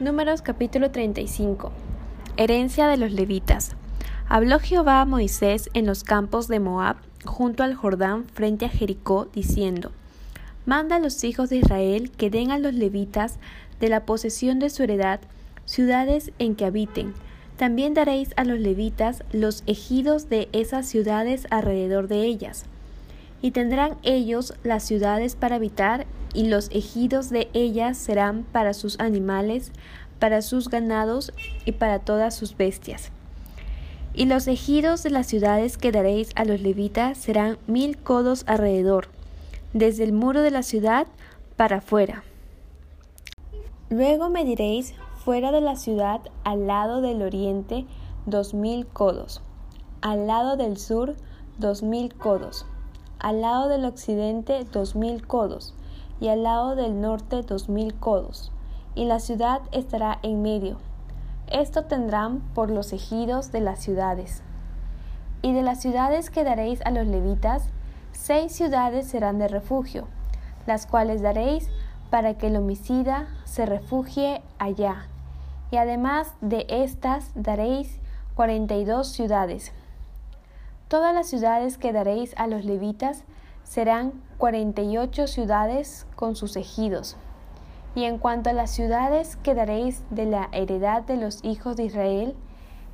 Números capítulo 35 Herencia de los levitas. Habló Jehová a Moisés en los campos de Moab, junto al Jordán, frente a Jericó, diciendo, Manda a los hijos de Israel que den a los levitas de la posesión de su heredad ciudades en que habiten. También daréis a los levitas los ejidos de esas ciudades alrededor de ellas. Y tendrán ellos las ciudades para habitar y los ejidos de ellas serán para sus animales, para sus ganados y para todas sus bestias. Y los ejidos de las ciudades que daréis a los levitas serán mil codos alrededor, desde el muro de la ciudad para afuera. Luego mediréis fuera de la ciudad al lado del oriente dos mil codos, al lado del sur dos mil codos, al lado del occidente dos mil codos, y al lado del norte dos mil codos, y la ciudad estará en medio. Esto tendrán por los ejidos de las ciudades. Y de las ciudades que daréis a los levitas, seis ciudades serán de refugio, las cuales daréis para que el homicida se refugie allá. Y además de estas daréis cuarenta y dos ciudades. Todas las ciudades que daréis a los levitas serán cuarenta y ocho ciudades con sus ejidos. Y en cuanto a las ciudades que daréis de la heredad de los hijos de Israel,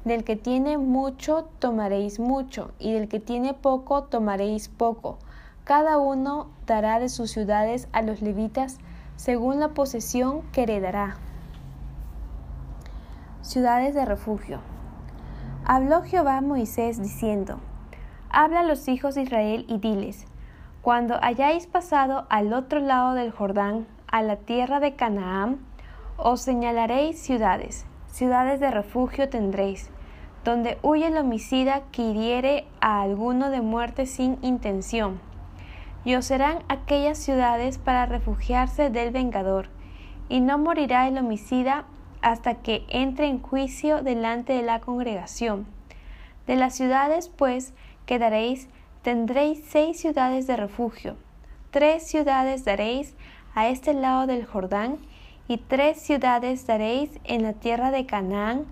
del que tiene mucho tomaréis mucho, y del que tiene poco tomaréis poco. Cada uno dará de sus ciudades a los levitas según la posesión que heredará. Ciudades de refugio. Habló Jehová a Moisés diciendo, Habla a los hijos de Israel y diles, cuando hayáis pasado al otro lado del Jordán, a la tierra de Canaán, os señalaréis ciudades, ciudades de refugio tendréis, donde huye el homicida que hiriere a alguno de muerte sin intención. Y os serán aquellas ciudades para refugiarse del vengador, y no morirá el homicida hasta que entre en juicio delante de la congregación. De las ciudades, pues, quedaréis tendréis seis ciudades de refugio. Tres ciudades daréis a este lado del Jordán, y tres ciudades daréis en la tierra de Canaán,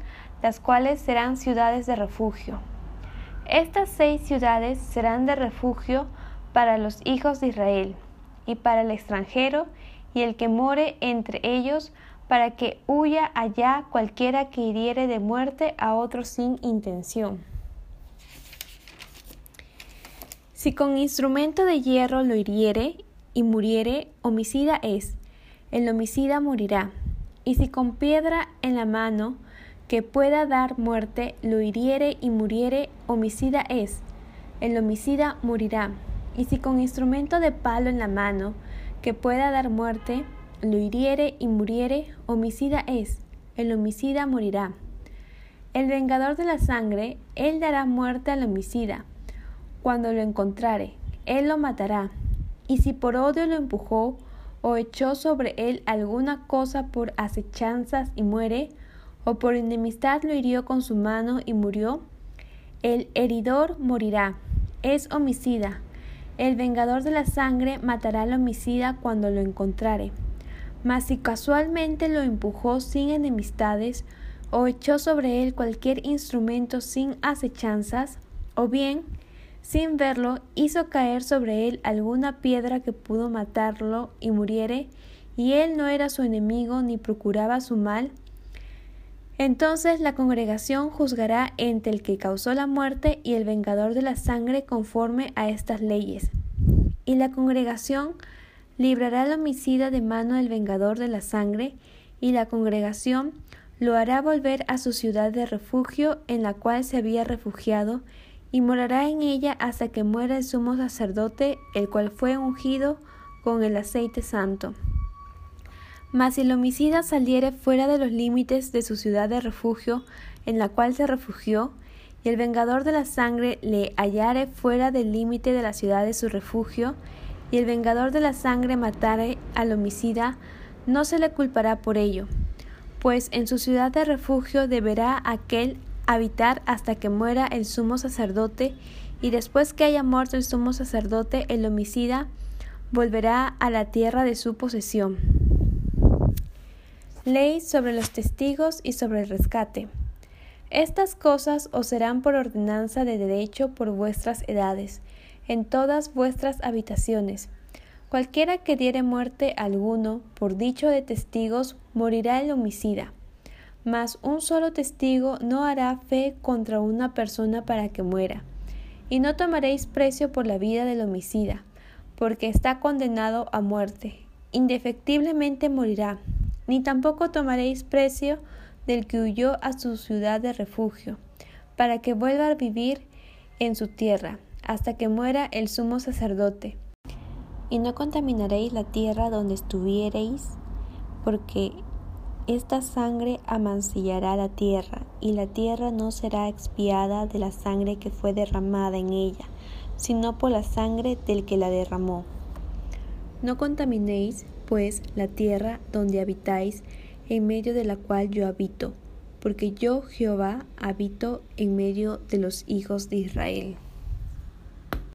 las cuales serán ciudades de refugio. Estas seis ciudades serán de refugio para los hijos de Israel, y para el extranjero, y el que more entre ellos, para que huya allá cualquiera que hiriere de muerte a otro sin intención. Si con instrumento de hierro lo hiriere y muriere, homicida es, el homicida morirá. Y si con piedra en la mano que pueda dar muerte lo hiriere y muriere, homicida es, el homicida morirá. Y si con instrumento de palo en la mano que pueda dar muerte lo hiriere y muriere, homicida es, el homicida morirá. El vengador de la sangre, él dará muerte al homicida cuando lo encontrare, él lo matará. Y si por odio lo empujó o echó sobre él alguna cosa por acechanzas y muere, o por enemistad lo hirió con su mano y murió, el heridor morirá, es homicida. El vengador de la sangre matará al homicida cuando lo encontrare. Mas si casualmente lo empujó sin enemistades, o echó sobre él cualquier instrumento sin acechanzas, o bien sin verlo, hizo caer sobre él alguna piedra que pudo matarlo y muriere, y él no era su enemigo ni procuraba su mal, entonces la congregación juzgará entre el que causó la muerte y el vengador de la sangre conforme a estas leyes. Y la congregación librará al homicida de mano del vengador de la sangre, y la congregación lo hará volver a su ciudad de refugio en la cual se había refugiado, y morará en ella hasta que muera el sumo sacerdote, el cual fue ungido con el aceite santo. Mas si el homicida saliere fuera de los límites de su ciudad de refugio, en la cual se refugió, y el vengador de la sangre le hallare fuera del límite de la ciudad de su refugio, y el vengador de la sangre matare al homicida, no se le culpará por ello, pues en su ciudad de refugio deberá aquel habitar hasta que muera el sumo sacerdote, y después que haya muerto el sumo sacerdote, el homicida volverá a la tierra de su posesión. Ley sobre los testigos y sobre el rescate. Estas cosas os serán por ordenanza de derecho por vuestras edades, en todas vuestras habitaciones. Cualquiera que diere muerte a alguno, por dicho de testigos, morirá el homicida. Mas un solo testigo no hará fe contra una persona para que muera. Y no tomaréis precio por la vida del homicida, porque está condenado a muerte. Indefectiblemente morirá. Ni tampoco tomaréis precio del que huyó a su ciudad de refugio, para que vuelva a vivir en su tierra, hasta que muera el sumo sacerdote. Y no contaminaréis la tierra donde estuviereis, porque esta sangre amancillará la tierra, y la tierra no será expiada de la sangre que fue derramada en ella, sino por la sangre del que la derramó. No contaminéis, pues, la tierra donde habitáis, en medio de la cual yo habito, porque yo Jehová habito en medio de los hijos de Israel.